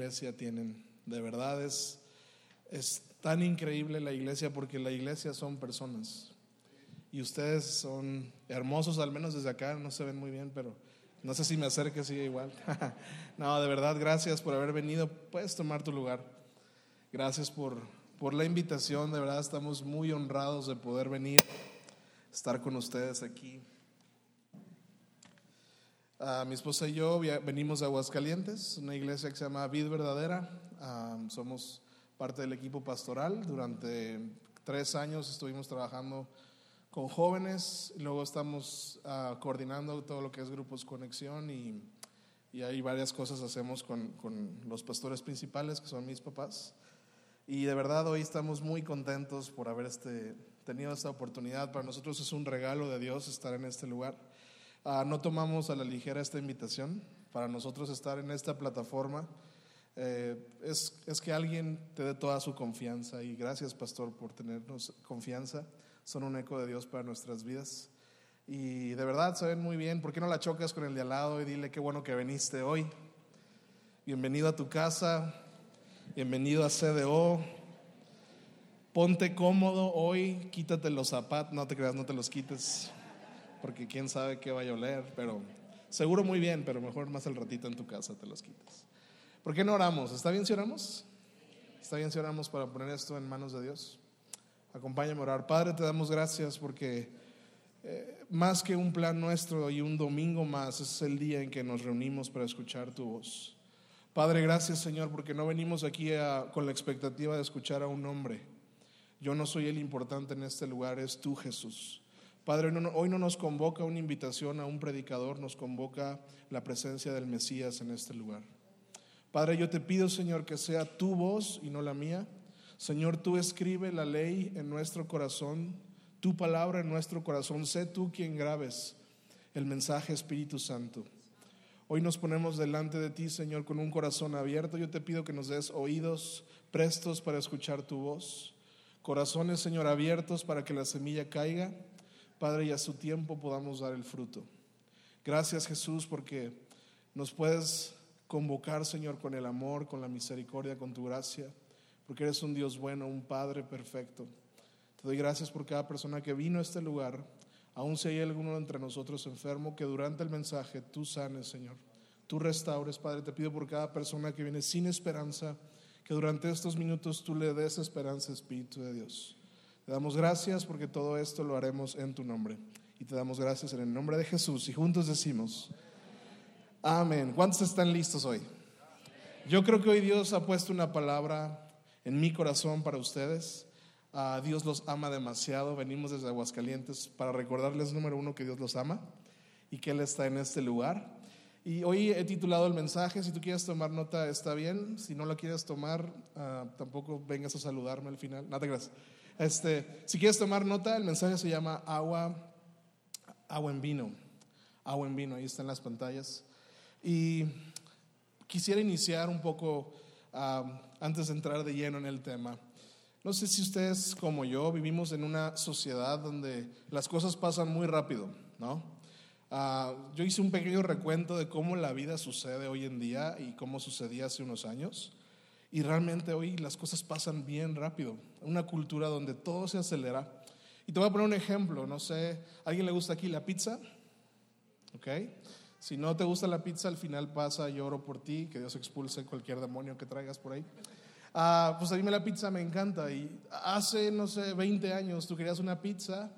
iglesia tienen. De verdad es, es tan increíble la iglesia porque la iglesia son personas. Y ustedes son hermosos, al menos desde acá, no se ven muy bien, pero no sé si me acerque, sigue igual. no, de verdad, gracias por haber venido. Puedes tomar tu lugar. Gracias por, por la invitación, de verdad estamos muy honrados de poder venir, estar con ustedes aquí. Ah, mi esposa y yo venimos de Aguascalientes, una iglesia que se llama Vid Verdadera. Ah, somos parte del equipo pastoral. Durante tres años estuvimos trabajando con jóvenes, luego estamos ah, coordinando todo lo que es grupos conexión y, y hay varias cosas hacemos con, con, los pastores principales, que son mis papás. Y de verdad hoy estamos muy contentos por haber este, tenido esta oportunidad. Para nosotros es un regalo de Dios estar en este lugar. Ah, no tomamos a la ligera esta invitación. Para nosotros estar en esta plataforma eh, es, es, que alguien te dé toda su confianza y gracias pastor por tenernos confianza. Son un eco de Dios para nuestras vidas. Y de verdad saben muy bien, ¿por qué no la chocas con el de al lado y dile qué bueno que viniste hoy? Bienvenido a tu casa, bienvenido a CDO. Ponte cómodo hoy, quítate los zapatos, no te creas, no te los quites porque quién sabe qué vaya a oler, pero seguro muy bien, pero mejor más al ratito en tu casa te los quitas. ¿Por qué no oramos? ¿Está bien si oramos? ¿Está bien si oramos para poner esto en manos de Dios? Acompáñame a orar. Padre, te damos gracias porque eh, más que un plan nuestro y un domingo más, es el día en que nos reunimos para escuchar tu voz. Padre, gracias Señor, porque no venimos aquí con la expectativa de escuchar a un hombre. Yo no soy el importante en este lugar, es tú Jesús. Padre, hoy no nos convoca una invitación a un predicador, nos convoca la presencia del Mesías en este lugar. Padre, yo te pido, Señor, que sea tu voz y no la mía. Señor, tú escribe la ley en nuestro corazón, tu palabra en nuestro corazón. Sé tú quien grabes el mensaje, Espíritu Santo. Hoy nos ponemos delante de ti, Señor, con un corazón abierto. Yo te pido que nos des oídos prestos para escuchar tu voz. Corazones, Señor, abiertos para que la semilla caiga Padre, y a su tiempo podamos dar el fruto. Gracias Jesús porque nos puedes convocar, Señor, con el amor, con la misericordia, con tu gracia, porque eres un Dios bueno, un Padre perfecto. Te doy gracias por cada persona que vino a este lugar, aun si hay alguno entre nosotros enfermo, que durante el mensaje tú sanes, Señor. Tú restaures, Padre. Te pido por cada persona que viene sin esperanza, que durante estos minutos tú le des esperanza, Espíritu de Dios. Te damos gracias porque todo esto lo haremos en tu nombre. Y te damos gracias en el nombre de Jesús. Y juntos decimos, amén. ¿Cuántos están listos hoy? Yo creo que hoy Dios ha puesto una palabra en mi corazón para ustedes. Uh, Dios los ama demasiado. Venimos desde Aguascalientes para recordarles, número uno, que Dios los ama y que Él está en este lugar. Y hoy he titulado el mensaje, si tú quieres tomar nota está bien, si no la quieres tomar, uh, tampoco vengas a saludarme al final. Nada, gracias. Este, si quieres tomar nota, el mensaje se llama agua, agua en vino. Agua en vino, ahí está en las pantallas. Y quisiera iniciar un poco antes de entrar de lleno en el tema. No sé si ustedes como yo vivimos en una sociedad donde las cosas pasan muy rápido, ¿no? Ah, yo hice un pequeño recuento de cómo la vida sucede hoy en día y cómo sucedía hace unos años. Y realmente hoy las cosas pasan bien rápido. Una cultura donde todo se acelera. Y te voy a poner un ejemplo. No sé, ¿a alguien le gusta aquí la pizza? ¿Ok? Si no te gusta la pizza, al final pasa, lloro por ti, que Dios expulse cualquier demonio que traigas por ahí. Ah, pues a mí la pizza me encanta. Y hace, no sé, 20 años tú querías una pizza,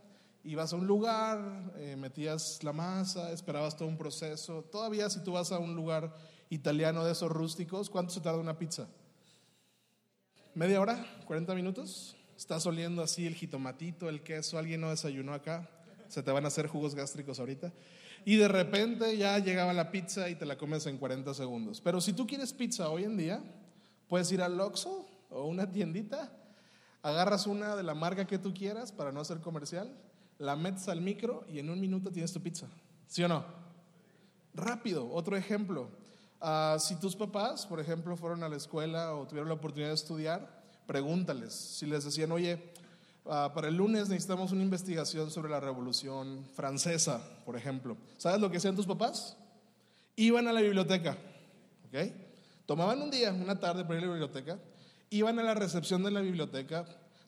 ibas a un lugar, eh, metías la masa, esperabas todo un proceso. Todavía si tú vas a un lugar italiano de esos rústicos, ¿cuánto se tarda una pizza? Media hora, 40 minutos. Estás oliendo así el jitomatito, el queso, alguien no desayunó acá, se te van a hacer jugos gástricos ahorita. Y de repente ya llegaba la pizza y te la comes en 40 segundos. Pero si tú quieres pizza hoy en día, puedes ir al Oxxo o una tiendita, agarras una de la marca que tú quieras para no hacer comercial, la metes al micro y en un minuto tienes tu pizza. ¿Sí o no? Rápido. Otro ejemplo. Ah, si tus papás, por ejemplo, fueron a la escuela o tuvieron la oportunidad de estudiar, pregúntales. Si les decían, oye, ah, para el lunes necesitamos una investigación sobre la Revolución Francesa, por ejemplo. ¿Sabes lo que hacían tus papás? Iban a la biblioteca, ¿ok? Tomaban un día, una tarde para ir a la biblioteca, iban a la recepción de la biblioteca,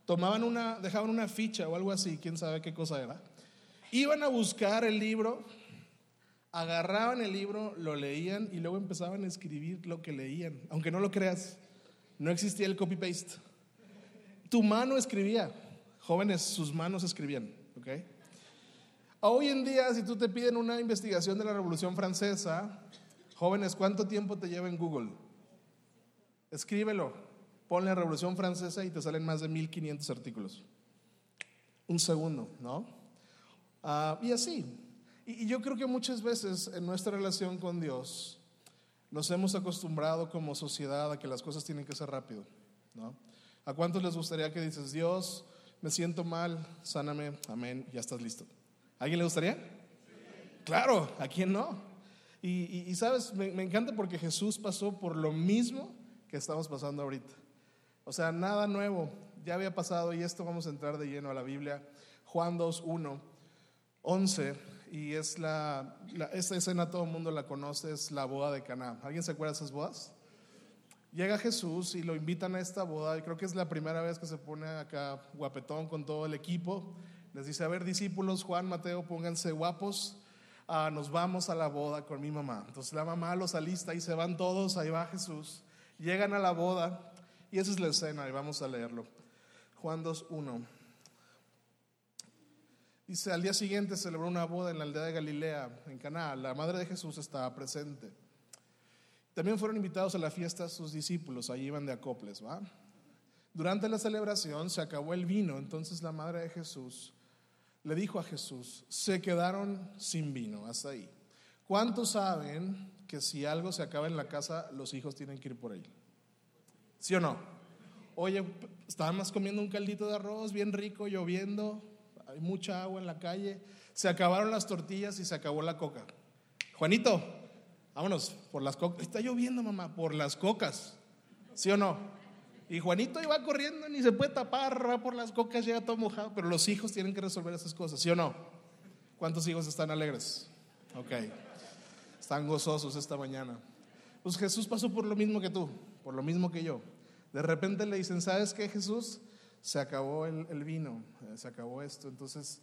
tomaban una, dejaban una ficha o algo así, quién sabe qué cosa era. Iban a buscar el libro, agarraban el libro, lo leían y luego empezaban a escribir lo que leían. Aunque no lo creas, no existía el copy-paste. Tu mano escribía. Jóvenes, sus manos escribían. Hoy en día, si tú te piden una investigación de la Revolución Francesa, jóvenes, ¿cuánto tiempo te lleva en Google? Escríbelo, ponle Revolución Francesa y te salen más de 1500 artículos. Un segundo, ¿no? Ah, y así. Y, yo creo que muchas veces en nuestra relación con Dios nos hemos acostumbrado como sociedad a que las cosas tienen que ser rápido, ¿no? ¿A cuántos les gustaría que dices, Dios, me siento mal, sáname, amén, ya estás listo? ¿A alguien le gustaría? Claro, ¿a quién no? Y, y- y, sabes, me, me encanta porque Jesús pasó por lo mismo que estamos pasando ahorita. O sea, nada nuevo, ya había pasado y esto vamos a entrar de lleno a la Biblia. Juan 2, 1, 11, y es la, esta escena todo el mundo la conoce, es la boda de Caná. ¿Alguien se acuerda de esas bodas? Llega Jesús y lo invitan a esta boda, y creo que es la primera vez que se pone acá guapetón con todo el equipo. Les dice, a ver, discípulos, Juan, Mateo, pónganse guapos, ah, nos vamos a la boda con mi mamá. Entonces la mamá los alista y se van todos, ahí va Jesús. Llegan a la boda y esa es la escena y vamos a leerlo. Juan 2.1. Dice, al día siguiente celebró una boda en la aldea de Galilea, en Caná. La madre de Jesús estaba presente. También fueron invitados a la fiesta sus discípulos, allí iban de acoples, ¿va? Durante la celebración se acabó el vino, entonces la madre de Jesús le dijo a Jesús, se quedaron sin vino, hasta ahí. ¿Cuántos saben que si algo se acaba en la casa, los hijos tienen que ir por él? ¿Sí o no? Oye, estábamos comiendo un caldito de arroz bien rico, lloviendo, hay mucha agua en la calle, se acabaron las tortillas y se acabó la coca. Juanito, vámonos, por las cocas. Está lloviendo, mamá, por las cocas. ¿Sí o no? Y Juanito iba corriendo, ni se puede tapar, va por las cocas, llega todo mojado, pero los hijos tienen que resolver esas cosas, ¿sí o no? ¿Cuántos hijos están alegres? Ok, están gozosos esta mañana. Pues Jesús pasó por lo mismo que tú, por lo mismo que yo. De repente le dicen, ¿sabes qué, Jesús? Se acabó el, vino, eh, se acabó esto. Entonces,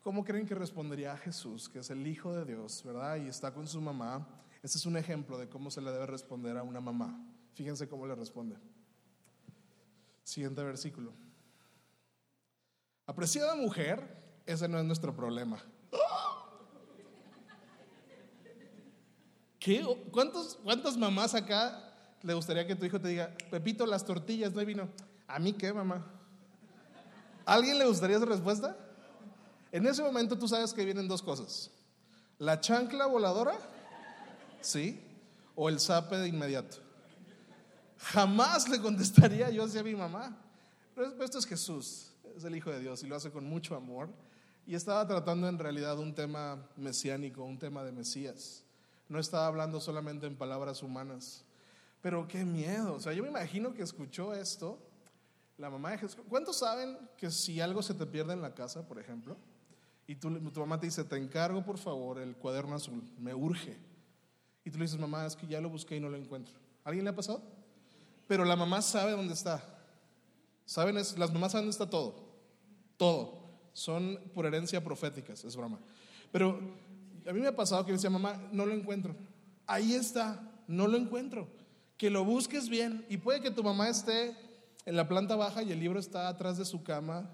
¿cómo creen que respondería Jesús, que es el Hijo de Dios, verdad? Y está con su mamá. Este es un ejemplo de cómo se le debe responder a una mamá. Fíjense cómo le responde. Siguiente versículo. Apreciada mujer, ese no es nuestro problema. ¿Qué? ¿Cuántos, ¿Cuántas mamás acá le gustaría que tu hijo te diga, Pepito, las tortillas, no hay vino? ¿A mí qué, mamá? ¿A ¿Alguien le gustaría esa respuesta? En ese momento tú sabes que vienen dos cosas. La chancla voladora, ¿sí? O el zape de inmediato. Jamás le contestaría yo así a mi mamá. Pero esto es Jesús, es el Hijo de Dios y lo hace con mucho amor. Y estaba tratando en realidad un tema mesiánico, un tema de Mesías. No estaba hablando solamente en palabras humanas. Pero qué miedo. O sea, yo me imagino que escuchó esto la mamá de Jesús. ¿Cuántos saben que si algo se te pierde en la casa, por ejemplo, y tu mamá te dice, te encargo por favor el cuaderno azul, me urge? Y tú le dices, mamá, es que ya lo busqué y no lo encuentro. ¿Alguien le ha pasado? Pero la mamá sabe dónde está. ¿Saben? Es- las mamás saben dónde está todo. Todo. Son por herencia proféticas, es broma. Pero a mí me ha pasado que decía, mamá, no lo encuentro. Ahí está, no lo encuentro. Que lo busques bien. Y puede que tu mamá esté en la planta baja y el libro está atrás de su cama,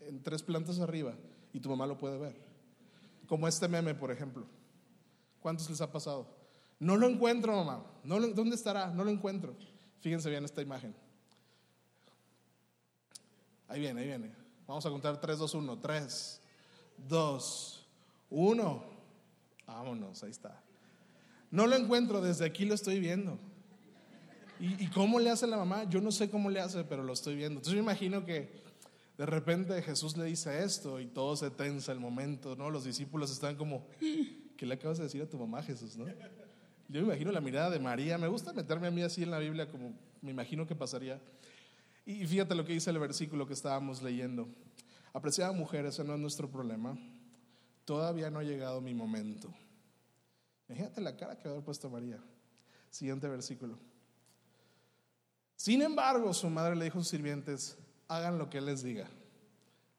en tres plantas arriba, y tu mamá lo puede ver. Como este meme, por ejemplo. ¿Cuántos les ha pasado? No lo encuentro, mamá. No ¿Dónde estará? No lo encuentro. Fíjense bien esta imagen. Ahí viene, ahí viene. Vamos a contar 3, 2, 1. 3, 2, 1. Vámonos, ahí está. No lo encuentro, desde aquí lo estoy viendo. ¿Y, cómo le hace la mamá? Yo no sé cómo le hace, pero lo estoy viendo. Entonces yo imagino que de repente Jesús le dice esto y todo se tensa el momento, ¿no? Los discípulos están como, ¿qué le acabas de decir a tu mamá, Jesús, no? Yo me imagino la mirada de María. Me gusta meterme a mí así en la Biblia como me imagino que pasaría. Y fíjate lo que dice el versículo que estábamos leyendo. Apreciada mujer, ese no es nuestro problema. Todavía no ha llegado mi momento. Imagínate la cara que va a haber puesto María. Siguiente versículo. Sin embargo, su madre le dijo a sus sirvientes, hagan lo que les diga.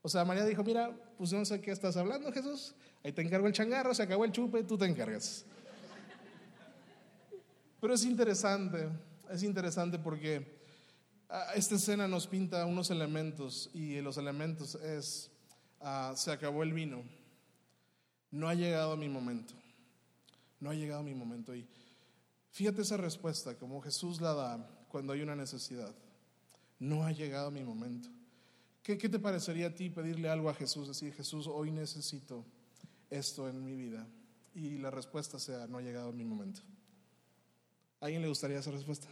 O sea, María dijo, mira, pues no sé qué estás hablando, Jesús. Ahí te encargo el changarro, se acabó el chupe, tú te encargas. Pero es interesante, es interesante porque ah, esta escena nos pinta unos elementos y los elementos es, ah, se acabó el vino, no ha llegado mi momento, no ha llegado mi momento. Y fíjate esa respuesta, como Jesús la da cuando hay una necesidad, no ha llegado mi momento. ¿Qué, ¿Qué, te parecería a ti pedirle algo a Jesús? Decir, Jesús, hoy necesito esto en mi vida. Y la respuesta sea, no ha llegado mi momento. ¿A alguien le gustaría esa respuesta?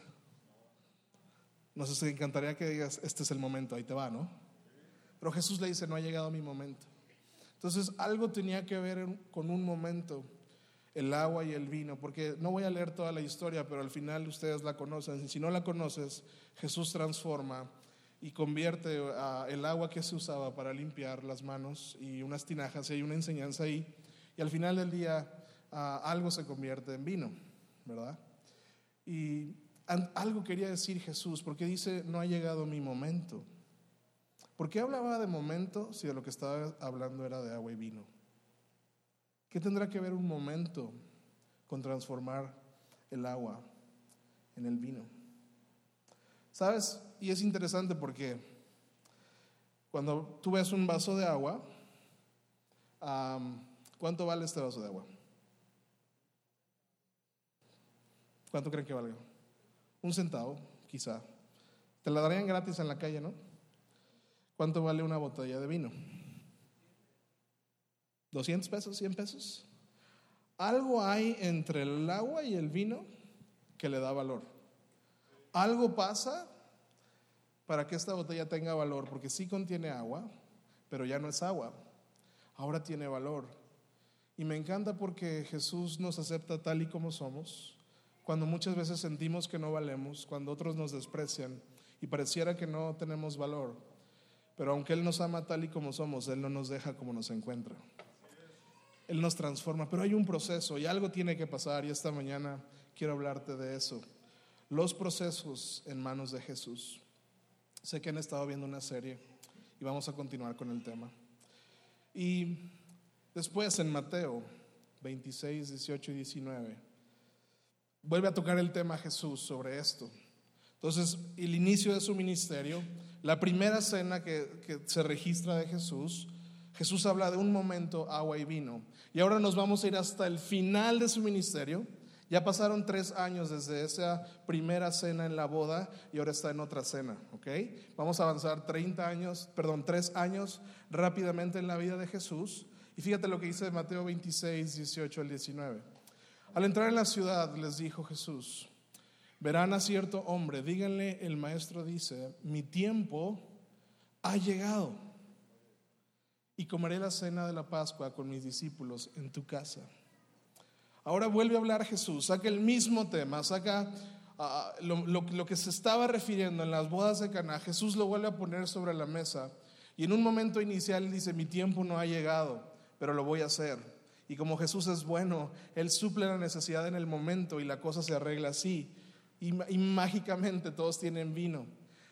No sé encantaría que digas, este es el momento, ahí te va, ¿no? Pero Jesús le dice, no ha llegado mi momento. Entonces, algo tenía que ver con un momento, el agua y el vino, porque no voy a leer toda la historia, pero al final ustedes la conocen. Si no la conoces, Jesús transforma y convierte el agua que se usaba para limpiar las manos y unas tinajas, y hay una enseñanza ahí, y al final del día algo se convierte en vino, ¿verdad? Y algo quería decir Jesús, porque dice, no ha llegado mi momento. ¿Por qué hablaba de momento si de lo que estaba hablando era de agua y vino? ¿Qué tendrá que ver un momento con transformar el agua en el vino? ¿Sabes? Y es interesante porque cuando tú ves un vaso de agua, ¿cuánto vale este vaso de agua? ¿Cuánto creen que valga? Un centavo, quizá. Te la darían gratis en la calle, ¿no? ¿Cuánto vale una botella de vino? ¿200 pesos? ¿100 pesos? Algo hay entre el agua y el vino que le da valor. Algo pasa para que esta botella tenga valor, porque sí contiene agua, pero ya no es agua. Ahora tiene valor. Y me encanta porque Jesús nos acepta tal y como somos cuando muchas veces sentimos que no valemos, cuando otros nos desprecian y pareciera que no tenemos valor. Pero aunque Él nos ama tal y como somos, Él no nos deja como nos encuentra. Él nos transforma, pero hay un proceso y algo tiene que pasar y esta mañana quiero hablarte de eso. Los procesos en manos de Jesús. Sé que han estado viendo una serie y vamos a continuar con el tema. Y después en Mateo 26, 18 y 19 vuelve a tocar el tema Jesús sobre esto. Entonces, el inicio de su ministerio, la primera cena que, que, se registra de Jesús, Jesús habla de un momento, agua y vino. Y ahora nos vamos a ir hasta el final de su ministerio. Ya pasaron tres años desde esa primera cena en la boda y ahora está en otra cena, ¿ok? Vamos a avanzar 30 años, perdón, tres años rápidamente en la vida de Jesús. Y fíjate lo que dice Mateo 26, 18 al 19. Al entrar en la ciudad les dijo Jesús, verán a cierto hombre, díganle, el maestro dice, mi tiempo ha llegado y comeré la cena de la Pascua con mis discípulos en tu casa. Ahora vuelve a hablar Jesús, saca el mismo tema, saca ah, lo, que se estaba refiriendo en las bodas de Caná, Jesús lo vuelve a poner sobre la mesa y en un momento inicial dice, mi tiempo no ha llegado, pero lo voy a hacer. Y como Jesús es bueno, Él suple la necesidad en el momento y la cosa se arregla así. Y, mágicamente todos tienen vino.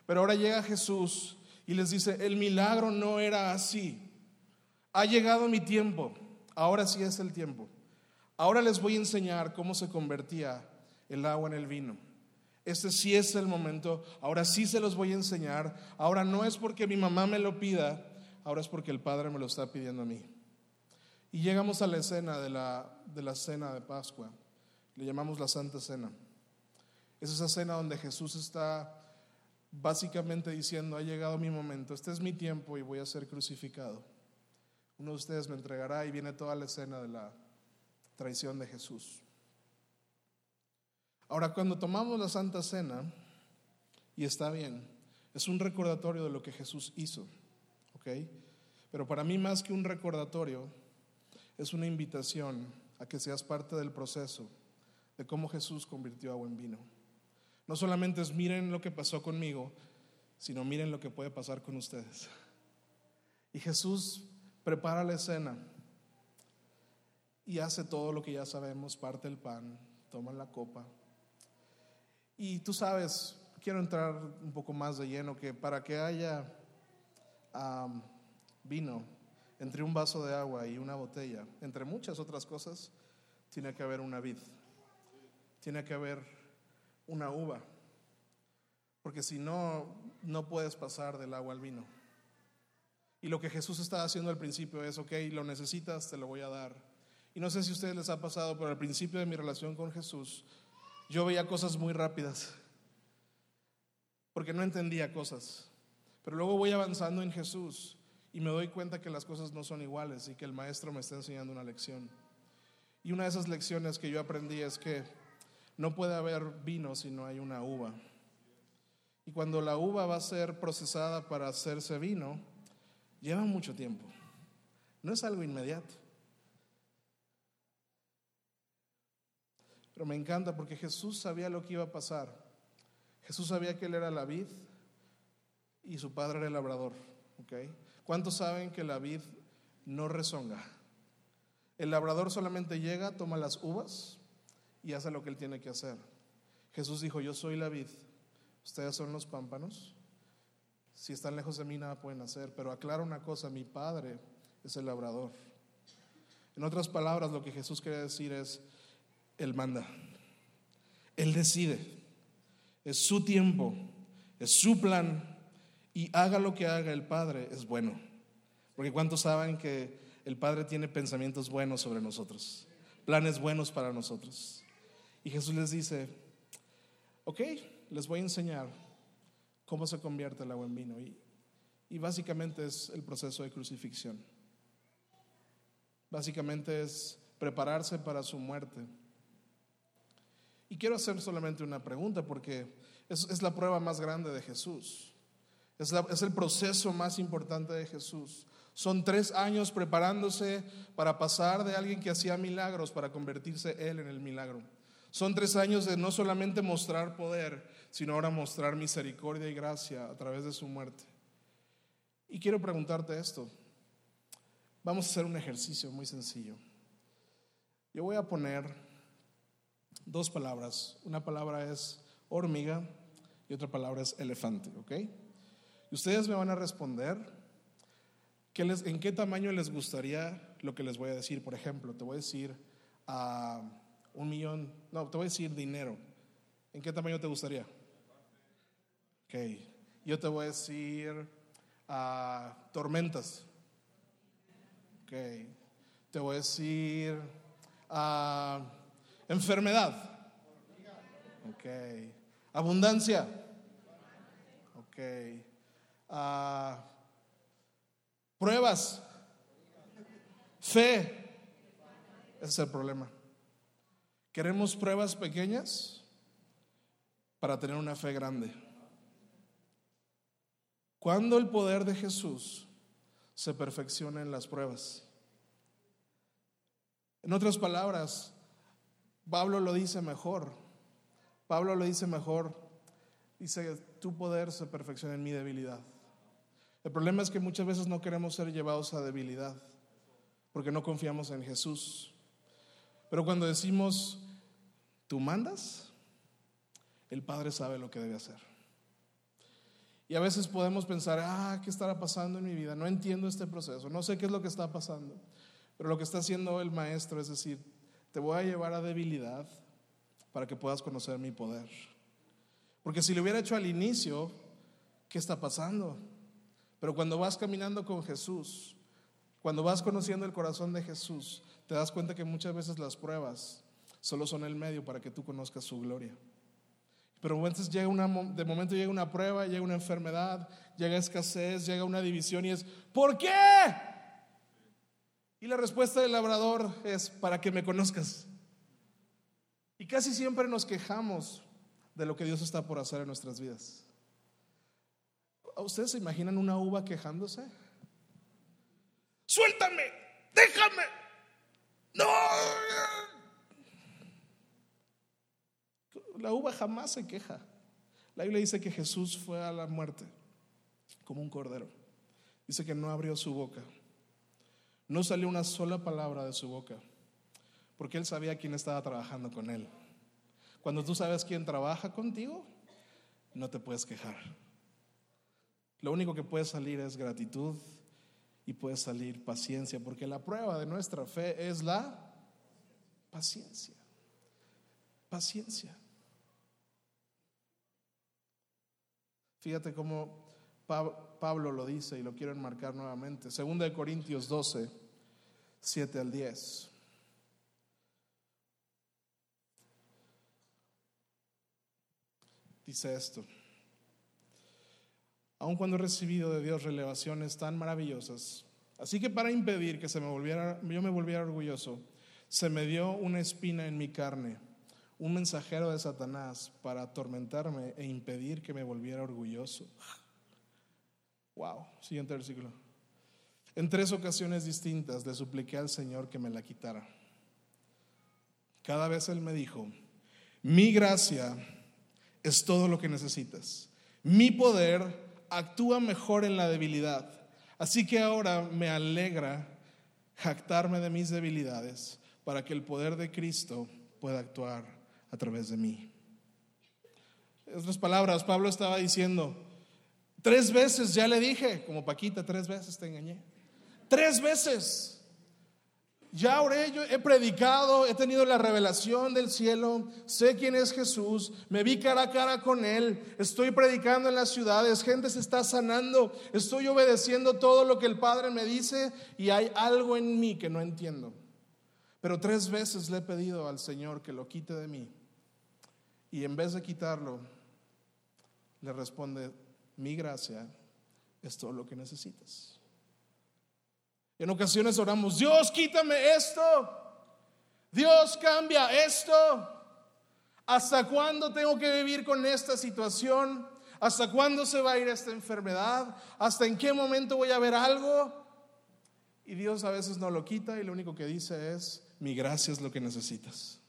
Pero ahora llega Jesús y les dice, el milagro no era así. Ha llegado mi tiempo. Ahora sí es el tiempo. Ahora les voy a enseñar cómo se convertía el agua en el vino. Este sí es el momento. Ahora sí se los voy a enseñar. Ahora no es porque mi mamá me lo pida. Ahora es porque el Padre me lo está pidiendo a mí. Y llegamos a la escena de la, de la cena de Pascua. Le llamamos la Santa Cena. Es esa cena donde Jesús está básicamente diciendo, ha llegado mi momento, este es mi tiempo y voy a ser crucificado. Uno de ustedes me entregará y viene toda la escena de la traición de Jesús. Ahora, cuando tomamos la Santa Cena, y está bien, es un recordatorio de lo que Jesús hizo, ¿ok? Pero para mí más que un recordatorio, es una invitación a que seas parte del proceso de cómo Jesús convirtió agua en vino. No solamente es miren lo que pasó conmigo, sino miren lo que puede pasar con ustedes. Y Jesús prepara la escena y hace todo lo que ya sabemos, parte el pan, toma la copa. Y tú sabes quiero entrar un poco más de lleno, que para que haya vino entre un vaso de agua y una botella, entre muchas otras cosas, tiene que haber una vid, tiene que haber una uva, porque si no, no puedes pasar del agua al vino. Y lo que Jesús estaba haciendo al principio es, ok, lo necesitas, te lo voy a dar. Y no sé si a ustedes les ha pasado, pero al principio de mi relación con Jesús, yo veía cosas muy rápidas, porque no entendía cosas. Pero luego voy avanzando en Jesús y me doy cuenta que las cosas no son iguales y que el maestro me está enseñando una lección. Y una de esas lecciones que yo aprendí es que no puede haber vino si no hay una uva. Y cuando la uva va a ser procesada para hacerse vino, lleva mucho tiempo. No es algo inmediato. Pero me encanta porque Jesús sabía lo que iba a pasar. Jesús sabía que Él era la vid y su padre era el labrador. ¿okay? ¿Cuántos saben que la vid no rezonga? El labrador solamente llega, toma las uvas y hace lo que él tiene que hacer. Jesús dijo, yo soy la vid, ustedes son los pámpanos. Si están lejos de mí nada pueden hacer, pero aclaro una cosa, mi Padre es el labrador. En otras palabras, lo que Jesús quiere decir es, Él manda, Él decide, es su tiempo, es su plan, y haga lo que haga el Padre, es bueno. Porque ¿cuántos saben que el Padre tiene pensamientos buenos sobre nosotros? Planes buenos para nosotros. Y Jesús les dice, ok, les voy a enseñar cómo se convierte el agua en vino. Y, y básicamente es el proceso de crucifixión. Básicamente es prepararse para su muerte. Y quiero hacer solamente una pregunta porque es, es la prueba más grande de Jesús. Es, es, el proceso más importante de Jesús. Son tres años preparándose para pasar de alguien que hacía milagros para convertirse él en el milagro. Son tres años de no solamente mostrar poder, sino ahora mostrar misericordia y gracia a través de su muerte. Y quiero preguntarte esto. Vamos a hacer un ejercicio muy sencillo. Yo voy a poner dos palabras. Una palabra es hormiga y otra palabra es elefante, ¿ok? Y ustedes me van a responder en qué tamaño les gustaría lo que les voy a decir. Por ejemplo, te voy a decir a un millón, no, te voy a decir dinero. ¿En qué tamaño te gustaría? Ok, yo te voy a decir a tormentas. Ok, te voy a decir a enfermedad. Ok, abundancia. Ok, a pruebas. Fe. Ese es el problema. Queremos pruebas pequeñas para tener una fe grande. Cuando el poder de Jesús se perfecciona en las pruebas. En otras palabras, Pablo lo dice mejor. Pablo lo dice mejor. Dice, tu poder se perfecciona en mi debilidad. El problema es que muchas veces no queremos ser llevados a debilidad porque no confiamos en Jesús. Pero cuando decimos, tú mandas, el Padre sabe lo que debe hacer. Y a veces podemos pensar, ah, ¿qué estará pasando en mi vida? No entiendo este proceso, no sé qué es lo que está pasando. Pero lo que está haciendo el maestro es decir, te voy a llevar a debilidad para que puedas conocer mi poder. Porque si lo hubiera hecho al inicio, ¿qué está pasando? Pero cuando vas caminando con Jesús, cuando vas conociendo el corazón de Jesús, te das cuenta que muchas veces las pruebas solo son el medio para que tú conozcas su gloria. Pero entonces llega una, de momento llega una prueba, llega una enfermedad, llega escasez, llega una división y es, ¿por qué? Y la respuesta del labrador es, para que me conozcas. Y casi siempre nos quejamos de lo que Dios está por hacer en nuestras vidas. ¿Ustedes se imaginan una uva quejándose? Suéltame, déjame. No, La uva jamás se queja. La Biblia dice que Jesús fue a la muerte como un cordero. Dice que no abrió su boca. No salió una sola palabra de su boca, porque él sabía quién estaba trabajando con él. Cuando tú sabes quién trabaja contigo, no te puedes quejar. Lo único que puede salir es gratitud y puede salir paciencia, porque la prueba de nuestra fe es la paciencia. Paciencia. Fíjate cómo Pablo lo dice y lo quiero enmarcar nuevamente. Segunda de Corintios 12, 7 al 10. Dice esto. Aun cuando he recibido de Dios revelaciones tan maravillosas, así que para impedir que se me volviera, yo me volviera orgulloso, se me dio una espina en mi carne un mensajero de Satanás para atormentarme e impedir que me volviera orgulloso. Wow, siguiente versículo. En tres ocasiones distintas le supliqué al Señor que me la quitara. Cada vez Él me dijo, mi gracia es todo lo que necesitas. Mi poder actúa mejor en la debilidad. Así que ahora me alegra jactarme de mis debilidades para que el poder de Cristo pueda actuar a través de mí. En otras palabras, Pablo estaba diciendo, tres veces ya le dije, como Paquita, tres veces te engañé. Tres veces. Ya oré, yo he predicado, he tenido la revelación del cielo, sé quién es Jesús, me vi cara a cara con Él, estoy predicando en las ciudades, gente se está sanando, estoy obedeciendo todo lo que el Padre me dice y hay algo en mí que no entiendo. Pero tres veces le he pedido al Señor que lo quite de mí. Y en vez de quitarlo, le responde, mi gracia es todo lo que necesitas. En ocasiones oramos, Dios, quítame esto. Dios, cambia esto. ¿Hasta cuándo tengo que vivir con esta situación? ¿Hasta cuándo se va a ir esta enfermedad? ¿Hasta en qué momento voy a ver algo? Y Dios a veces no lo quita y lo único que dice es, mi gracia es lo que necesitas.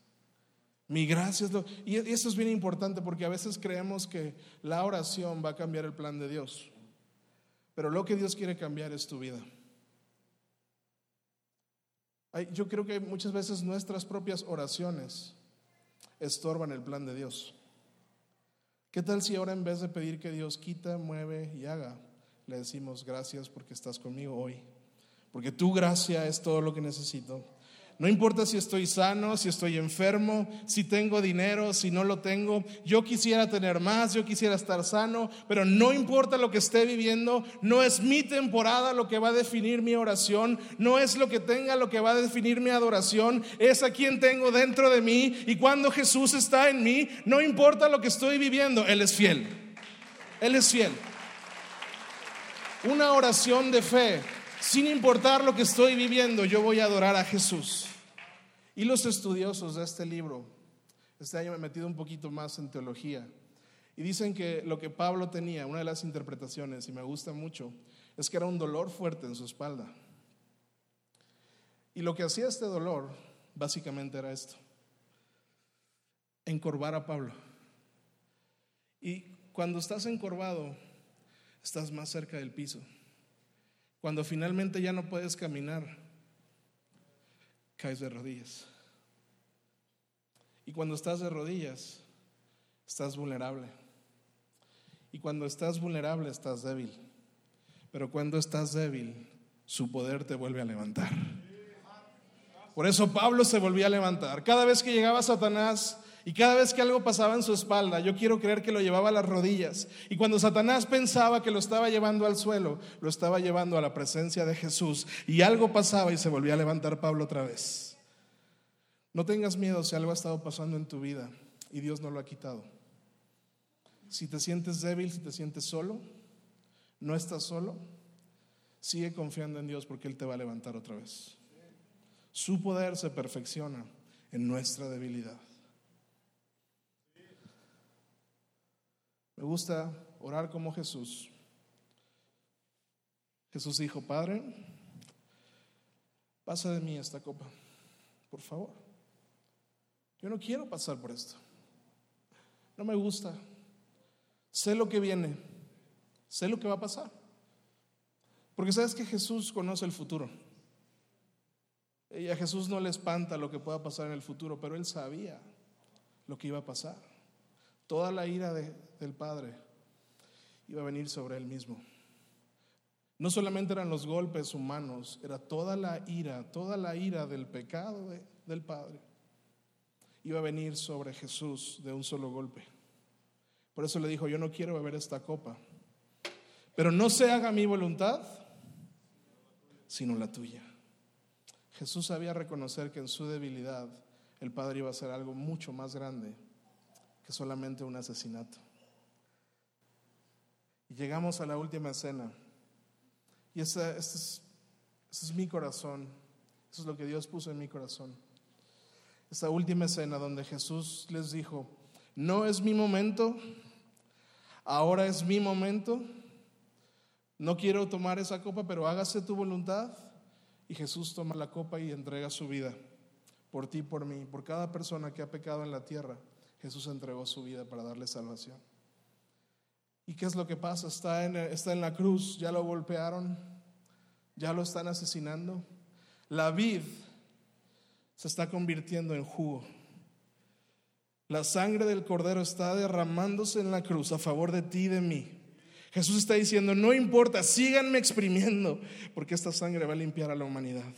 Mi gracia es lo... Y eso es bien importante porque a veces creemos que la oración va a cambiar el plan de Dios. Pero lo que Dios quiere cambiar es tu vida. Yo creo que muchas veces nuestras propias oraciones estorban el plan de Dios. ¿Qué tal si ahora en vez de pedir que Dios quita, mueve y haga, le decimos gracias porque estás conmigo hoy? Porque tu gracia es todo lo que necesito. No importa si estoy sano, si estoy enfermo, si tengo dinero, si no lo tengo. Yo quisiera tener más, yo quisiera estar sano, pero no importa lo que esté viviendo, no es mi temporada lo que va a definir mi oración, no es lo que tenga lo que va a definir mi adoración, es a quien tengo dentro de mí y cuando Jesús está en mí, no importa lo que estoy viviendo, Él es fiel. Él es fiel. Una oración de fe sin importar lo que estoy viviendo, yo voy a adorar a Jesús. Y los estudiosos de este libro, este año me he metido un poquito más en teología, y dicen que lo que Pablo tenía, una de las interpretaciones, y me gusta mucho, es que era un dolor fuerte en su espalda. Y lo que hacía este dolor, básicamente era esto, encorvar a Pablo. Y cuando estás encorvado, estás más cerca del piso. Cuando finalmente ya no puedes caminar, caes de rodillas. Y cuando estás de rodillas, estás vulnerable. Y cuando estás vulnerable, estás débil. Pero cuando estás débil, su poder te vuelve a levantar. Por eso Pablo se volvía a levantar. Cada vez que llegaba Satanás y cada vez que algo pasaba en su espalda, yo quiero creer que lo llevaba a las rodillas. Y cuando Satanás pensaba que lo estaba llevando al suelo, lo estaba llevando a la presencia de Jesús. Y algo pasaba y se volvía a levantar Pablo otra vez. No tengas miedo si algo ha estado pasando en tu vida y Dios no lo ha quitado. Si te sientes débil, si te sientes solo, no estás solo, sigue confiando en Dios porque Él te va a levantar otra vez. Su poder se perfecciona en nuestra debilidad. Me gusta orar como Jesús. Jesús dijo, Padre, pasa de mí esta copa, por favor. Yo no quiero pasar por esto. No me gusta. Sé lo que viene. Sé lo que va a pasar. Porque sabes que Jesús conoce el futuro. Y a Jesús no le espanta lo que pueda pasar en el futuro, pero él sabía lo que iba a pasar. Toda la ira de, del Padre iba a venir sobre él mismo. No solamente eran los golpes humanos, era toda la ira, toda la ira del pecado del Padre. Iba a venir sobre Jesús de un solo golpe. Por eso le dijo, yo no quiero beber esta copa, pero no se haga mi voluntad, sino la tuya. Jesús sabía reconocer que en su debilidad el Padre iba a hacer algo mucho más grande que solamente un asesinato. Y llegamos a la última escena. Y ese, es, mi corazón. Eso es lo que Dios puso en mi corazón. Esta última escena donde Jesús les dijo, no es mi momento, ahora es mi momento. No quiero tomar esa copa, pero hágase tu voluntad. Y Jesús toma la copa y entrega su vida por ti, por mí, por cada persona que ha pecado en la tierra. Jesús entregó su vida para darle salvación. ¿Y qué es lo que pasa? Está en, está en la cruz, ya lo golpearon, ya lo están asesinando. La vid se está convirtiendo en jugo. La sangre del cordero está derramándose en la cruz a favor de ti y de mí. Jesús está diciendo, no importa, síganme exprimiendo, porque esta sangre va a limpiar a la humanidad.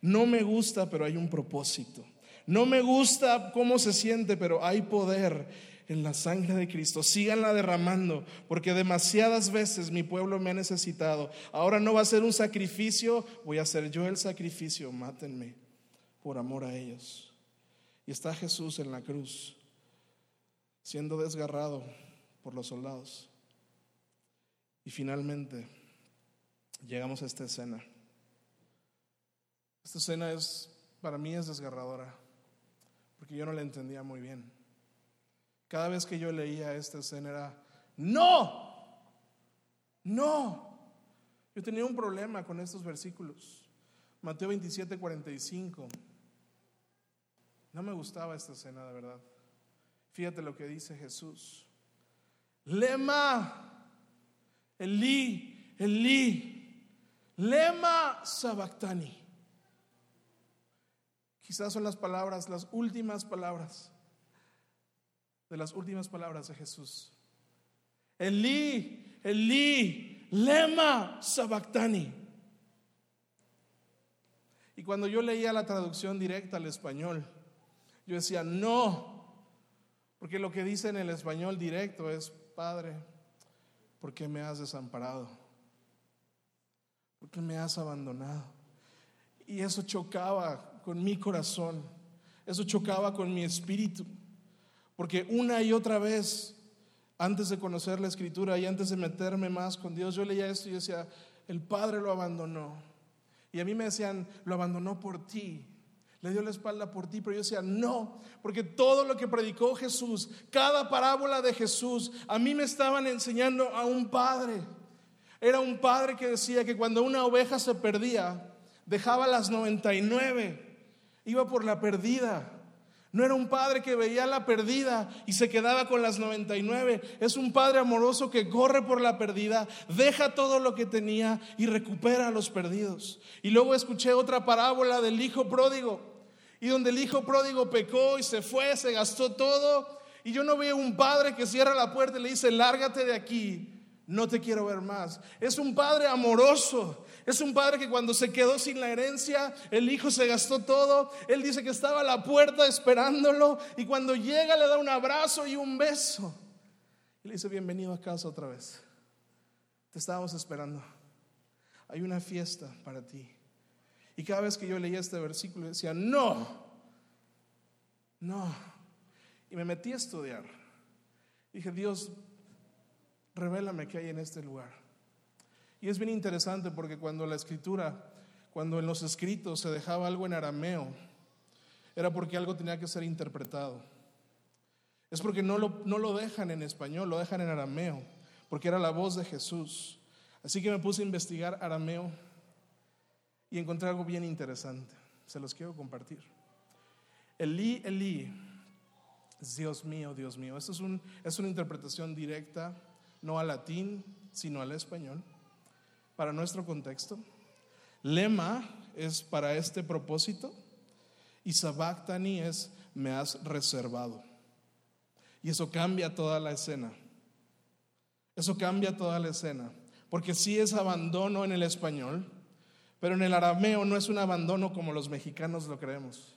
No me gusta, pero hay un propósito. No me gusta cómo se siente, pero hay poder en la sangre de Cristo. Síganla derramando, porque demasiadas veces mi pueblo me ha necesitado. Ahora no va a ser un sacrificio, voy a hacer yo el sacrificio. Mátenme por amor a ellos. Y está Jesús en la cruz, siendo desgarrado por los soldados. Y finalmente llegamos a esta escena. Esta escena es, para mí es desgarradora, porque yo no la entendía muy bien. Cada vez que yo leía esta escena era, no, no. Yo tenía un problema con estos versículos. Mateo 27, 45. No me gustaba esta escena, de verdad. Fíjate lo que dice Jesús. Lema, Elí, Elí, lema sabactani. Quizás son las palabras, las últimas palabras de las últimas palabras de Jesús. Elí, Elí, lema sabactani. Y cuando yo leía la traducción directa al español, yo decía, no, porque lo que dice en el español directo es, Padre, ¿por qué me has desamparado? ¿Por qué me has abandonado? Y eso chocaba con mi corazón, eso chocaba con mi espíritu. Porque una y otra vez, antes de conocer la escritura y antes de meterme más con Dios, yo leía esto y decía, el Padre lo abandonó. Y a mí me decían, lo abandonó por ti. Le dio la espalda por ti, pero yo decía, no, porque todo lo que predicó Jesús, cada parábola de Jesús, a mí me estaban enseñando a un padre. Era un padre que decía que cuando una oveja se perdía, dejaba las 99, iba por la perdida. No era un padre que veía la perdida y se quedaba con las 99. Es un padre amoroso que corre por la perdida, deja todo lo que tenía y recupera a los perdidos. Y luego escuché otra parábola del hijo pródigo. Y donde el hijo pródigo pecó y se fue, se gastó todo. Y yo no veo un padre que cierra la puerta y le dice, lárgate de aquí, no te quiero ver más. Es un padre amoroso es un padre que cuando se quedó sin la herencia, el hijo se gastó todo. Él dice que estaba a la puerta esperándolo y cuando llega le da un abrazo y un beso. Y le dice, bienvenido a casa otra vez. Te estábamos esperando. Hay una fiesta para ti. Y cada vez que yo leía este versículo decía, no, no. Y me metí a estudiar. Dije, Dios, revélame qué hay en este lugar. Y es bien interesante porque cuando la escritura, cuando en los escritos se dejaba algo en arameo, era porque algo tenía que ser interpretado. Es porque no lo, no lo dejan en español, lo dejan en arameo, porque era la voz de Jesús. Así que me puse a investigar arameo y encontré algo bien interesante. Se los quiero compartir. Elí, Elí, Dios mío, Dios mío. Esto es, un, es una interpretación directa, no al latín, sino al español para nuestro contexto. Lema es para este propósito y sabactani es me has reservado. Y eso cambia toda la escena. Eso cambia toda la escena, porque sí es abandono en el español, pero en el arameo no es un abandono como los mexicanos lo creemos.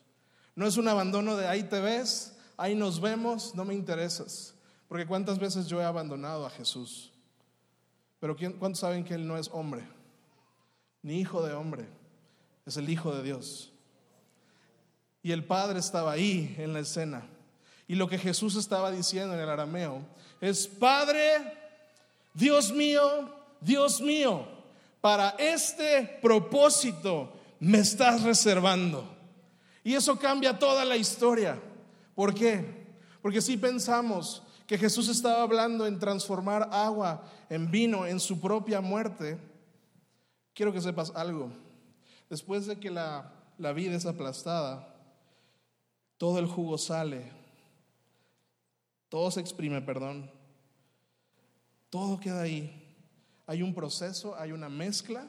No es un abandono de ahí te ves, ahí nos vemos, no me interesas. Porque cuántas veces yo he abandonado a Jesús. Pero ¿cuántos saben que Él no es hombre? Ni hijo de hombre. Es el Hijo de Dios. Y el Padre estaba ahí en la escena. Y lo que Jesús estaba diciendo en el arameo es, Padre, Dios mío, Dios mío, para este propósito me estás reservando. Y eso cambia toda la historia. ¿Por qué? Porque si pensamos que Jesús estaba hablando en transformar agua en vino en su propia muerte, quiero que sepas algo. Después de que la, la vida es aplastada, todo el jugo sale, todo se exprime, perdón, todo queda ahí. Hay un proceso, hay una mezcla.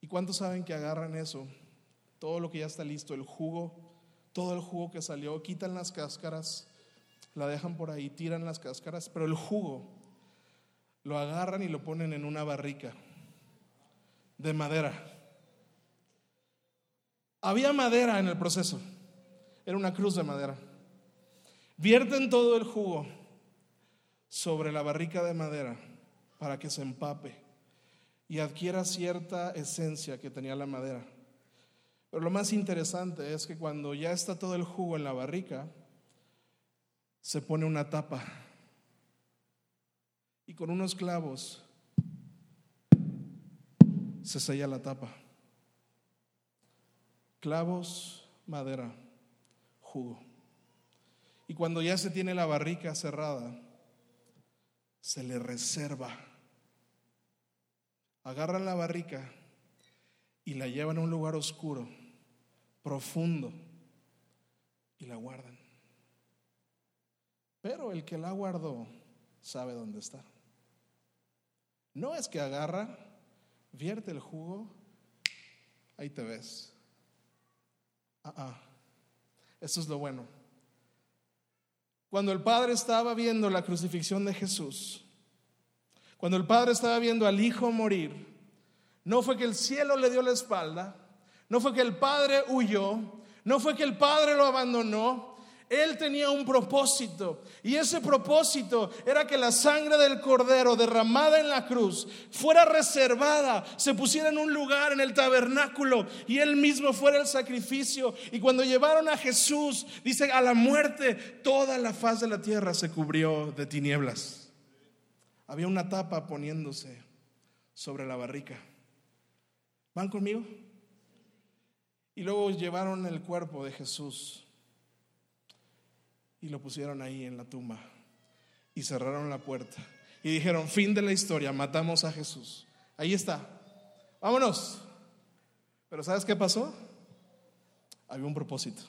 ¿Y cuántos saben que agarran eso? Todo lo que ya está listo, el jugo, todo el jugo que salió, quitan las cáscaras, la dejan por ahí, tiran las cáscaras, pero el jugo lo agarran y lo ponen en una barrica de madera. Había madera en el proceso, era una cruz de madera. Vierten todo el jugo sobre la barrica de madera para que se empape y adquiera cierta esencia que tenía la madera. Pero lo más interesante es que cuando ya está todo el jugo en la barrica, se pone una tapa y con unos clavos se sella la tapa. Clavos, madera, jugo. Y cuando ya se tiene la barrica cerrada, se le reserva. Agarran la barrica y la llevan a un lugar oscuro, profundo, y la guardan. Pero el que la guardó sabe dónde está. No es que agarra, vierte el jugo, ahí te ves. Ah, ah. Eso es lo bueno. Cuando el Padre estaba viendo la crucifixión de Jesús, cuando el Padre estaba viendo al Hijo morir, no fue que el cielo le dio la espalda, no fue que el Padre huyó, no fue que el Padre lo abandonó, él tenía un propósito y ese propósito era que la sangre del cordero derramada en la cruz fuera reservada, se pusiera en un lugar en el tabernáculo y él mismo fuera el sacrificio. Y cuando llevaron a Jesús, dice, a la muerte, toda la faz de la tierra se cubrió de tinieblas. Había una tapa poniéndose sobre la barrica. ¿Van conmigo? Y luego llevaron el cuerpo de Jesús y lo pusieron ahí en la tumba y cerraron la puerta y dijeron, fin de la historia, matamos a Jesús. Ahí está, vámonos. Pero ¿sabes qué pasó? Había un propósito.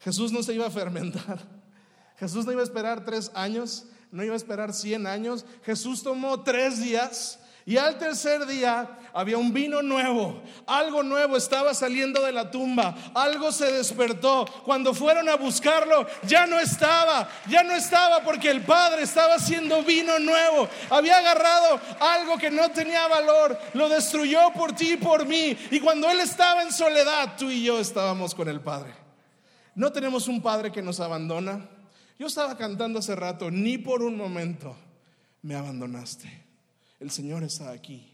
Jesús no se iba a fermentar. Jesús no iba a esperar tres años, no iba a esperar cien años. Jesús tomó tres días y al tercer día había un vino nuevo, algo nuevo estaba saliendo de la tumba, algo se despertó. Cuando fueron a buscarlo, ya no estaba, ya no estaba porque el Padre estaba haciendo vino nuevo. Había agarrado algo que no tenía valor, lo destruyó por ti y por mí. Y cuando Él estaba en soledad, tú y yo estábamos con el Padre. No tenemos un Padre que nos abandona. Yo estaba cantando hace rato, ni por un momento me abandonaste. El Señor está aquí.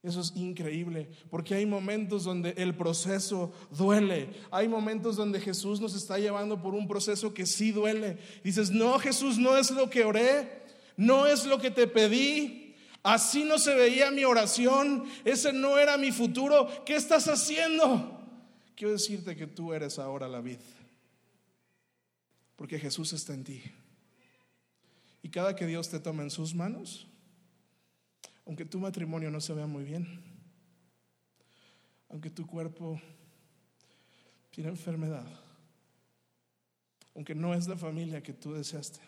Eso es increíble, porque hay momentos donde el proceso duele. Hay momentos donde Jesús nos está llevando por un proceso que sí duele. Dices, no, Jesús, no es lo que oré, no es lo que te pedí. Así no se veía mi oración, ese no era mi futuro. ¿Qué estás haciendo? Quiero decirte que tú eres ahora la vid, porque Jesús está en ti. Y cada que Dios te toma en sus manos, aunque tu matrimonio no se vea muy bien, aunque tu cuerpo tiene enfermedad, aunque no es la familia que tú deseaste,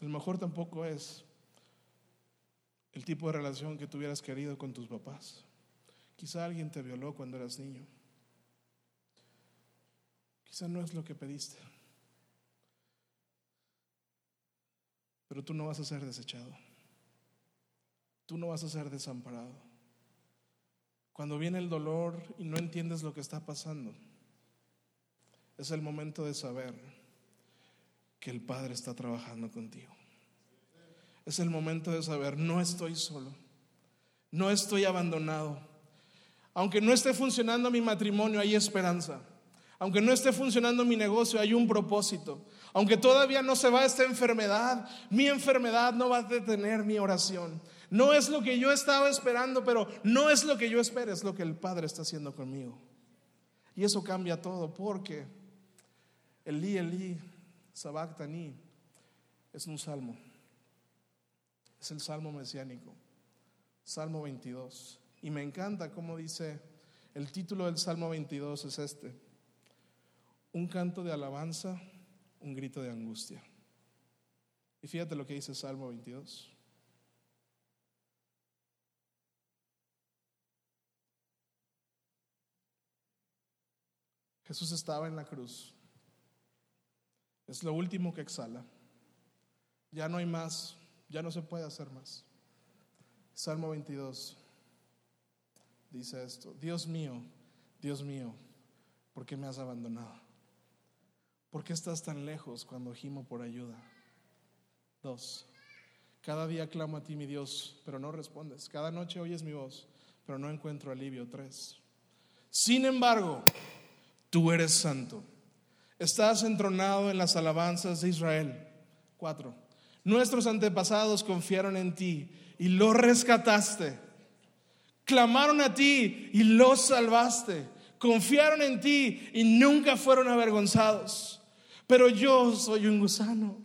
lo mejor tampoco es el tipo de relación que tú hubieras querido con tus papás. Quizá alguien te violó cuando eras niño. Quizá no es lo que pediste. Pero tú no vas a ser desechado. Tú no vas a ser desamparado. Cuando viene el dolor y no entiendes lo que está pasando, es el momento de saber que el Padre está trabajando contigo. Es el momento de saber, no estoy solo, no estoy abandonado. Aunque no esté funcionando mi matrimonio, hay esperanza. Aunque no esté funcionando mi negocio, hay un propósito. Aunque todavía no se va esta enfermedad, mi enfermedad no va a detener mi oración. No es lo que yo estaba esperando, pero no es lo que yo espero, es lo que el Padre está haciendo conmigo. Y eso cambia todo porque Elí, Elí, Sabactani es un salmo. Es el salmo mesiánico. Salmo 22. Y me encanta cómo dice, el título del Salmo 22 es este. Un canto de alabanza, un grito de angustia. Y fíjate lo que dice Salmo 22. Jesús estaba en la cruz. Es lo último que exhala. Ya no hay más, ya no se puede hacer más. Salmo 22 dice esto, Dios mío, Dios mío, ¿por qué me has abandonado? ¿Por qué estás tan lejos cuando gimo por ayuda? Dos, cada día clamo a ti, mi Dios, pero no respondes. Cada noche oyes mi voz, pero no encuentro alivio. Tres, sin embargo, tú eres santo. Estás entronado en las alabanzas de Israel. Cuatro. Nuestros antepasados confiaron en ti y los rescataste. Clamaron a ti y los salvaste. Confiaron en ti y nunca fueron avergonzados. Pero yo soy un gusano.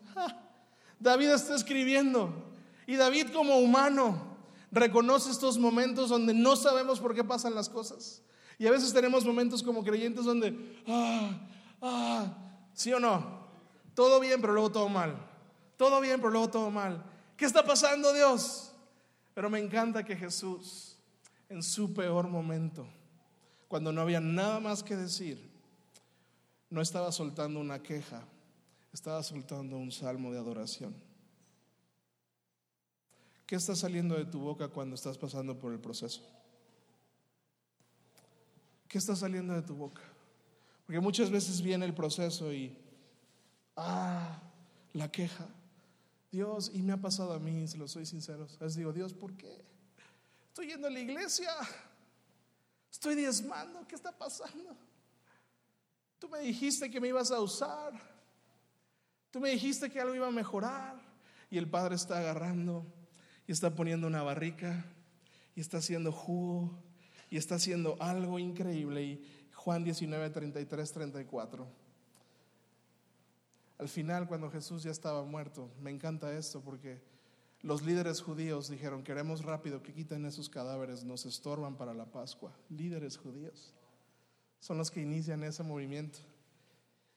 David está escribiendo. Y David como humano reconoce estos momentos donde no sabemos por qué pasan las cosas. Y a veces tenemos momentos como creyentes donde, ah, ah, sí o no, todo bien, pero luego todo mal. Todo bien, pero luego todo mal. ¿Qué está pasando, Dios? Pero me encanta que Jesús, en su peor momento, cuando no había nada más que decir, no estaba soltando una queja, estaba soltando un salmo de adoración. ¿Qué está saliendo de tu boca cuando estás pasando por el proceso? ¿Qué está saliendo de tu boca? Porque muchas veces viene el proceso y, ah, la queja. Dios, y me ha pasado a mí, se lo soy sincero. Les digo, Dios, ¿por qué? Estoy yendo a la iglesia, estoy diezmando, ¿qué está pasando? Tú me dijiste que me ibas a usar, tú me dijiste que algo iba a mejorar, y el Padre está agarrando y está poniendo una barrica y está haciendo jugo y está haciendo algo increíble. Y Juan 19, 33, 34. Al final, cuando Jesús ya estaba muerto, me encanta esto porque los líderes judíos dijeron, queremos rápido que quiten esos cadáveres, nos estorban para la Pascua. Líderes judíos son los que inician ese movimiento.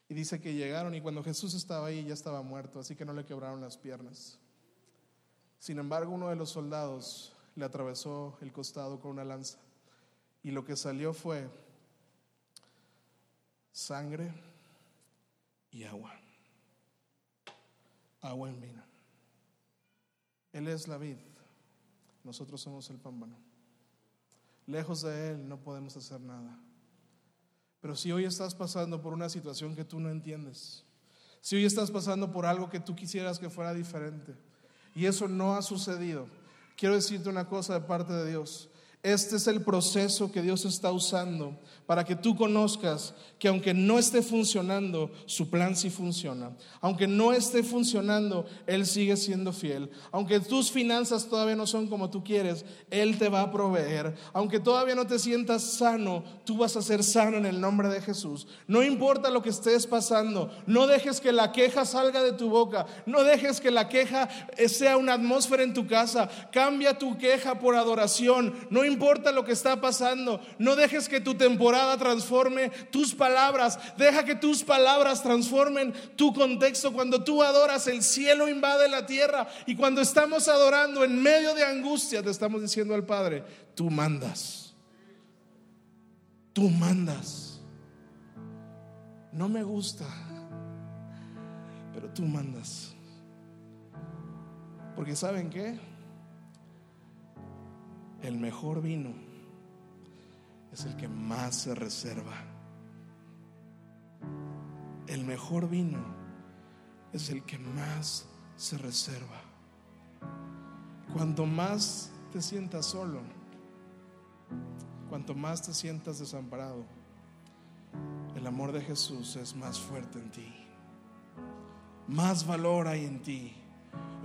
Y dice que llegaron y cuando Jesús estaba ahí ya estaba muerto, así que no le quebraron las piernas. Sin embargo, uno de los soldados le atravesó el costado con una lanza y lo que salió fue sangre y agua. Agua en vino. Él es la vid, nosotros somos el pámpano. Lejos de Él no podemos hacer nada. Pero si hoy estás pasando por una situación que tú no entiendes, si hoy estás pasando por algo que tú quisieras que fuera diferente y eso no ha sucedido, quiero decirte una cosa de parte de Dios. Este es el proceso que Dios está usando para que tú conozcas que aunque no esté funcionando, su plan sí funciona. Aunque no esté funcionando, Él sigue siendo fiel. Aunque tus finanzas todavía no son como tú quieres, Él te va a proveer. Aunque todavía no te sientas sano, tú vas a ser sano en el nombre de Jesús. No importa lo que estés pasando, no dejes que la queja salga de tu boca. No dejes que la queja sea una atmósfera en tu casa. Cambia tu queja por adoración. No importa lo que está pasando, no dejes que tu temporada transforme tus palabras. Deja que tus palabras transformen tu contexto. Cuando tú adoras, el cielo invade la tierra. Y cuando estamos adorando en medio de angustia, te estamos diciendo al Padre, tú mandas. Tú mandas. No me gusta, pero tú mandas. Porque ¿saben qué? El mejor vino es el que más se reserva. El mejor vino es el que más se reserva. Cuanto más te sientas solo, cuanto más te sientas desamparado, el amor de Jesús es más fuerte en ti. Más valor hay en ti.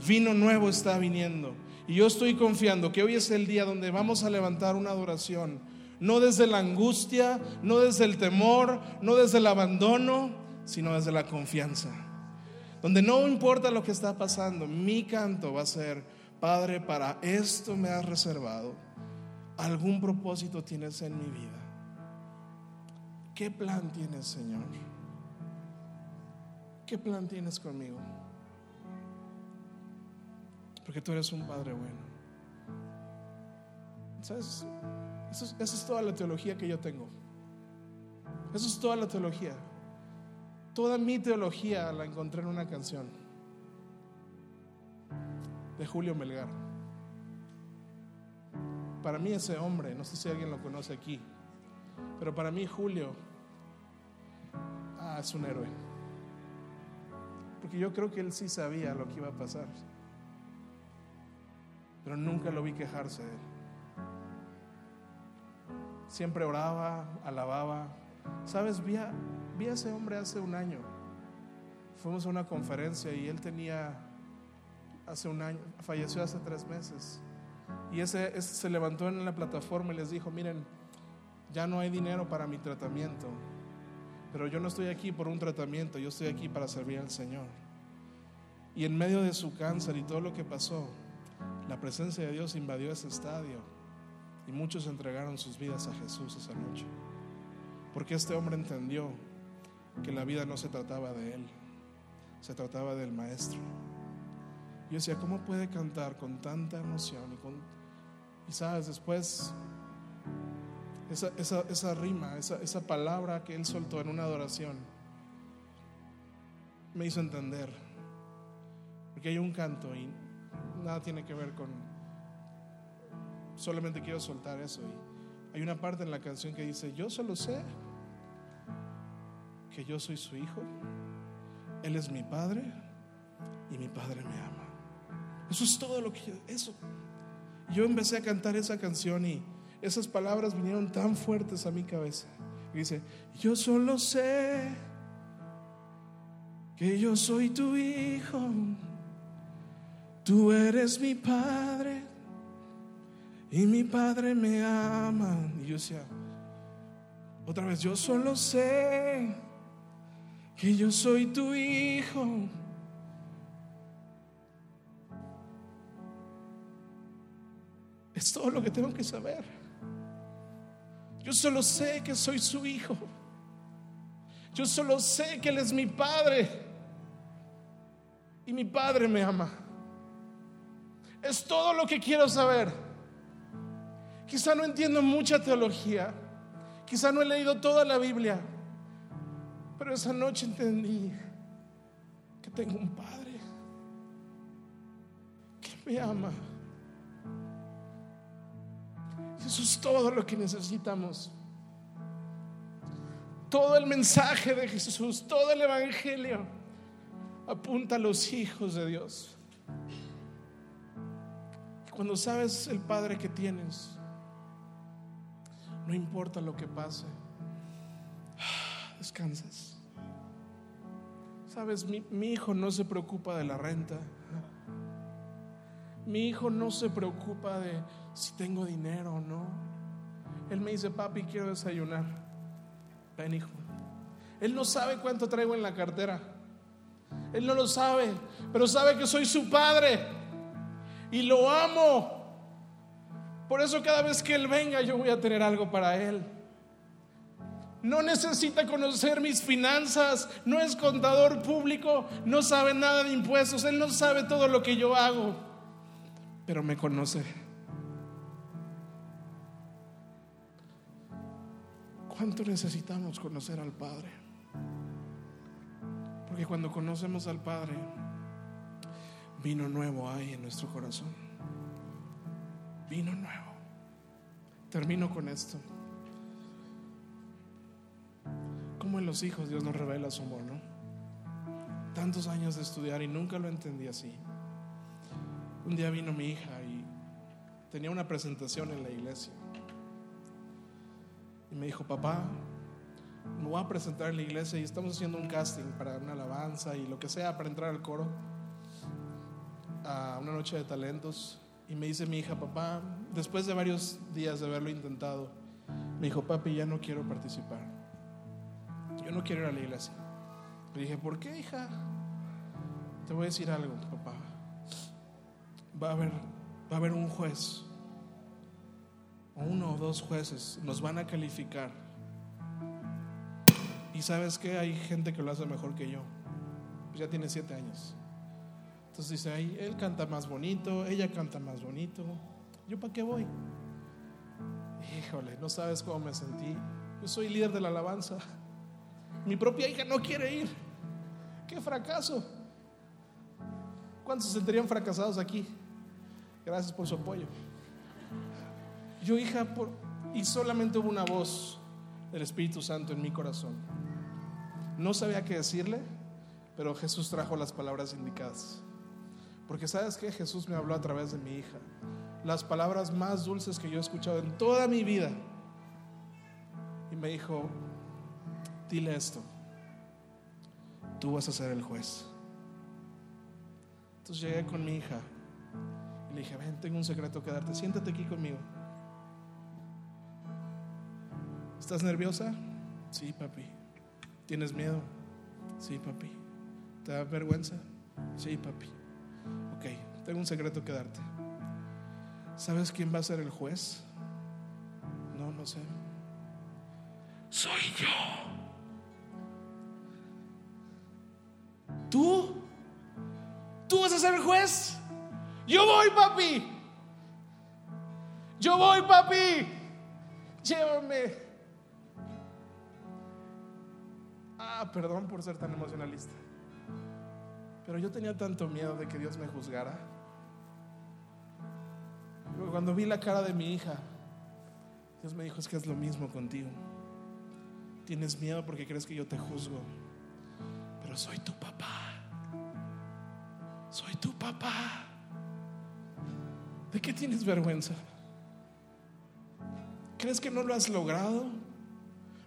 Vino nuevo está viniendo. Y yo estoy confiando que hoy es el día donde vamos a levantar una adoración. No desde la angustia, no desde el temor, no desde el abandono, sino desde la confianza. Donde no importa lo que está pasando, mi canto va a ser, Padre, para esto me has reservado. Algún propósito tienes en mi vida. ¿Qué plan tienes, Señor? ¿Qué plan tienes conmigo? Porque tú eres un Padre bueno. ¿Sabes? Esa es toda la teología que yo tengo. Eso es toda la teología. Toda mi teología la encontré en una canción de Julio Melgar. Para mí ese hombre, no sé si alguien lo conoce aquí, pero para mí Julio ah, es un héroe. Porque yo creo que él sí sabía lo que iba a pasar. Pero nunca lo vi quejarse de él. Siempre oraba, alababa. ¿Sabes? Vi a, ese hombre hace un año. Fuimos a una conferencia y él tenía, hace un año, falleció hace tres meses. Y ese, ese se levantó en la plataforma y les dijo, miren, ya no hay dinero para mi tratamiento, pero yo no estoy aquí por un tratamiento, yo estoy aquí para servir al Señor. Y en medio de su cáncer y todo lo que pasó, la presencia de Dios invadió ese estadio y muchos entregaron sus vidas a Jesús esa noche. Porque este hombre entendió que la vida no se trataba de él, se trataba del maestro. Yo decía, ¿cómo puede cantar con tanta emoción? Y, sabes, después esa, esa, esa rima, esa, esa palabra que él soltó en una adoración, me hizo entender. Porque hay un canto y nada tiene que ver con... Solamente quiero soltar eso. Y hay una parte en la canción que dice, yo solo sé que yo soy su hijo, Él es mi padre y mi padre me ama. Eso es todo lo que yo... Eso. Yo empecé a cantar esa canción y esas palabras vinieron tan fuertes a mi cabeza. Y dice, yo solo sé que yo soy tu hijo, tú eres mi padre y mi padre me ama. Y yo decía, otra vez, yo solo sé que yo soy tu hijo. Es todo lo que tengo que saber. Yo solo sé que soy su hijo. Yo solo sé que Él es mi padre. Y mi padre me ama. Es todo lo que quiero saber. Quizá no entiendo mucha teología. Quizá no he leído toda la Biblia. Pero esa noche entendí que tengo un padre que me ama. Eso es todo lo que necesitamos. Todo el mensaje de Jesús, todo el Evangelio apunta a los hijos de Dios. Cuando sabes el Padre que tienes, no importa lo que pase, descansas. Sabes, mi, hijo no se preocupa de la renta. Mi hijo no se preocupa de si tengo dinero o no. Él me dice, papi, quiero desayunar. Ven, hijo. Él no sabe cuánto traigo en la cartera. Él no lo sabe, pero sabe que soy su padre y lo amo. Por eso cada vez que Él venga yo voy a tener algo para Él. No necesita conocer mis finanzas, no es contador público, no sabe nada de impuestos, Él no sabe todo lo que yo hago, pero me conoce. ¿Cuánto necesitamos conocer al Padre? Porque cuando conocemos al Padre, vino nuevo hay en nuestro corazón. Vino nuevo. Termino con esto. Como en los hijos Dios nos revela su amor, ¿no? Tantos años de estudiar y nunca lo entendí así. Un día vino mi hija y tenía una presentación en la iglesia. Y me dijo, papá, me voy a presentar en la iglesia y estamos haciendo un casting para una alabanza y lo que sea para entrar al coro a una noche de talentos. Y me dice mi hija, papá, después de varios días de haberlo intentado, me dijo, papi, ya no quiero participar. Yo no quiero ir a la iglesia. Le dije, ¿por qué, hija? Te voy a decir algo, papá. Va a haber, va a haber un juez, uno o dos jueces, nos van a calificar y sabes que hay gente que lo hace mejor que yo. Pues ya tiene siete años. Entonces dice, ahí él canta más bonito, ella canta más bonito. ¿Yo para qué voy? Híjole, no sabes cómo me sentí. Yo soy líder de la alabanza. Mi propia hija no quiere ir. ¡Qué fracaso! ¿Cuántos se sentirían fracasados aquí? Gracias por su apoyo. Yo, hija, y solamente hubo una voz del Espíritu Santo en mi corazón. No sabía qué decirle, pero Jesús trajo las palabras indicadas. Porque sabes que Jesús me habló a través de mi hija. Las palabras más dulces que yo he escuchado en toda mi vida. Y me dijo, dile esto, tú vas a ser el juez. Entonces llegué con mi hija y le dije, ven, tengo un secreto que darte, siéntate aquí conmigo. ¿Estás nerviosa? Sí, papi. ¿Tienes miedo? Sí, papi. ¿Te da vergüenza? Sí, papi. Ok, tengo un secreto que darte. ¿Sabes quién va a ser el juez? No, no sé. Soy yo. ¿Tú? ¿Tú vas a ser el juez? Yo voy, papi. Yo voy, papi. Llévame. Ah, perdón por ser tan emocionalista. Pero yo tenía tanto miedo de que Dios me juzgara. Cuando vi la cara de mi hija, Dios me dijo, es que es lo mismo contigo. Tienes miedo porque crees que yo te juzgo. Pero soy tu papá. Soy tu papá. ¿De qué tienes vergüenza? ¿Crees que no lo has logrado?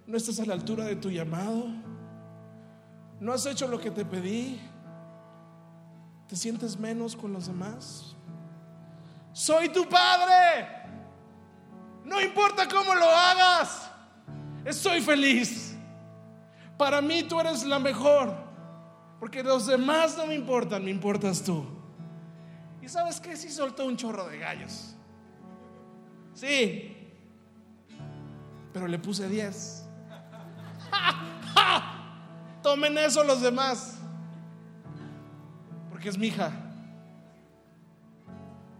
¿No estás a la altura de tu llamado? ¿No has hecho lo que te pedí? ¿Te sientes menos con los demás? Soy tu padre. No importa cómo lo hagas. Estoy feliz. Para mí tú eres la mejor. Porque los demás no me importan, me importas tú. ¿Y sabes qué? Sí soltó un chorro de gallos. Sí. Pero le puse 10. Tomen eso los demás. Porque es mi hija.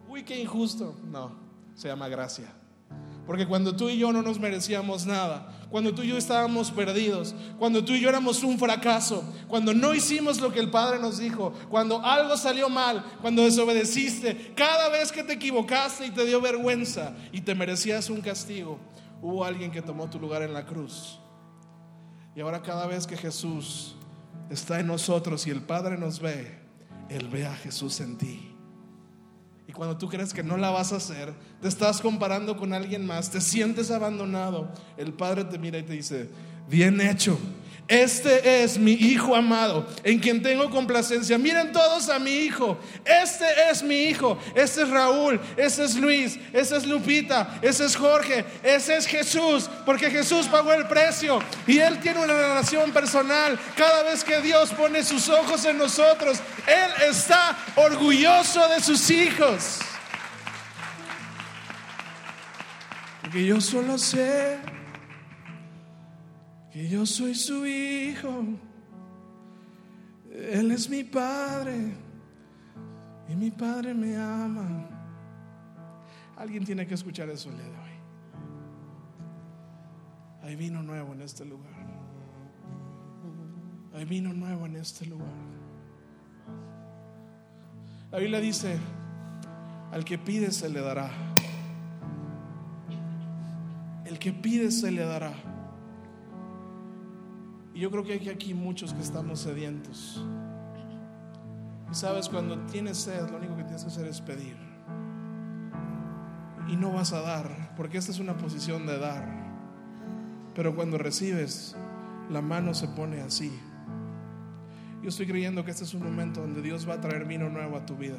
Uy, qué injusto. No, se llama gracia. Porque cuando tú y yo no nos merecíamos nada, cuando tú y yo estábamos perdidos, cuando tú y yo éramos un fracaso, cuando no hicimos lo que el Padre nos dijo, cuando algo salió mal, cuando desobedeciste, cada vez que te equivocaste y te dio vergüenza y te merecías un castigo, hubo alguien que tomó tu lugar en la cruz y ahora cada vez que Jesús está en nosotros y el Padre nos ve, Él ve a Jesús en ti. Y cuando tú crees que no la vas a hacer, te estás comparando con alguien más, te sientes abandonado, el Padre te mira y te dice, bien hecho este es mi hijo amado, en quien tengo complacencia. Miren todos a mi hijo. Este es mi hijo. Este es Raúl. Este es Luis. Este es Lupita. Este es Jorge. Ese es Jesús. Porque Jesús pagó el precio. Y Él tiene una relación personal. Cada vez que Dios pone sus ojos en nosotros, Él está orgulloso de sus hijos. Porque yo solo sé que yo soy su hijo. Él es mi padre y mi padre me ama. Alguien tiene que escuchar eso el día de hoy. Hay vino nuevo en este lugar. Hay vino nuevo en este lugar. La Biblia dice, al que pide se le dará. El que pide se le dará. Y yo creo que hay aquí muchos que estamos sedientos. Y sabes, cuando tienes sed, lo único que tienes que hacer es pedir. Y no vas a dar, porque esta es una posición de dar. Pero cuando recibes, la mano se pone así. Yo estoy creyendo que este es un momento donde Dios va a traer vino nuevo a tu vida.